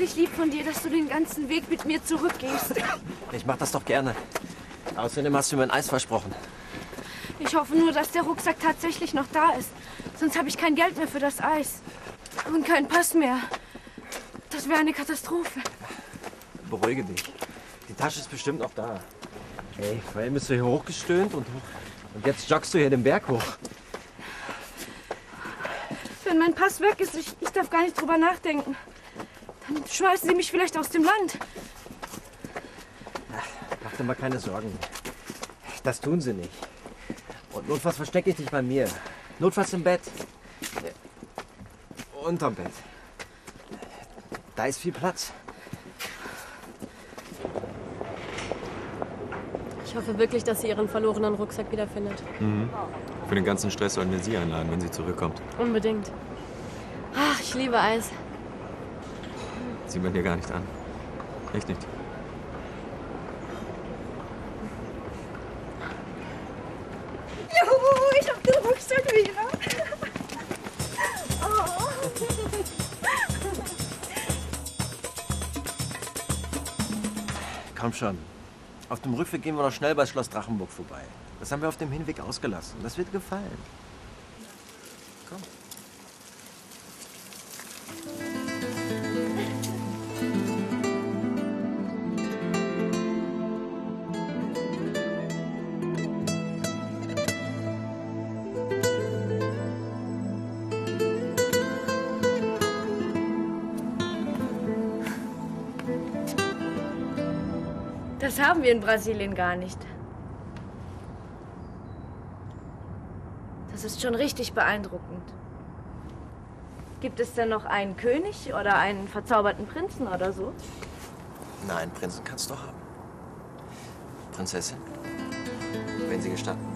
wirklich lieb von dir, dass du den ganzen Weg mit mir zurückgehst. Ich mach das doch gerne. Außerdem hast du mir ein Eis versprochen. Ich hoffe nur, dass der Rucksack tatsächlich noch da ist. Sonst habe ich kein Geld mehr für das Eis. Und keinen Pass mehr. Das wäre eine Katastrophe. Beruhige dich. Die Tasche ist bestimmt noch da. Hey, vorhin bist du hier hochgestöhnt und. Und jetzt joggst du hier den Berg hoch. Wenn mein Pass weg ist, ich, ich darf gar nicht drüber nachdenken. Dann schmeißen sie mich vielleicht aus dem Land. Mach dir mal keine Sorgen. Das tun sie nicht. Und notfalls verstecke ich dich bei mir. Notfalls im Bett. Unterm Bett. Da ist viel Platz. Ich hoffe wirklich, dass sie ihren verlorenen Rucksack wiederfindet. Für den ganzen Stress sollen wir sie einladen, wenn sie zurückkommt. Unbedingt. Ach, ich liebe Eis. Sieht man dir gar nicht an. Echt nicht. Juhu, ich hab den Rucksack wieder. Oh. Komm schon. Auf dem Rückweg gehen wir noch schnell bei Schloss Drachenburg vorbei. Das haben wir auf dem Hinweg ausgelassen. Das wird gefallen. Komm. Das haben wir in Brasilien gar nicht. Das ist schon richtig beeindruckend. Gibt es denn noch einen König oder einen verzauberten Prinzen oder so? Nein, Prinzen kannst du haben. Prinzessin, wenn Sie gestatten.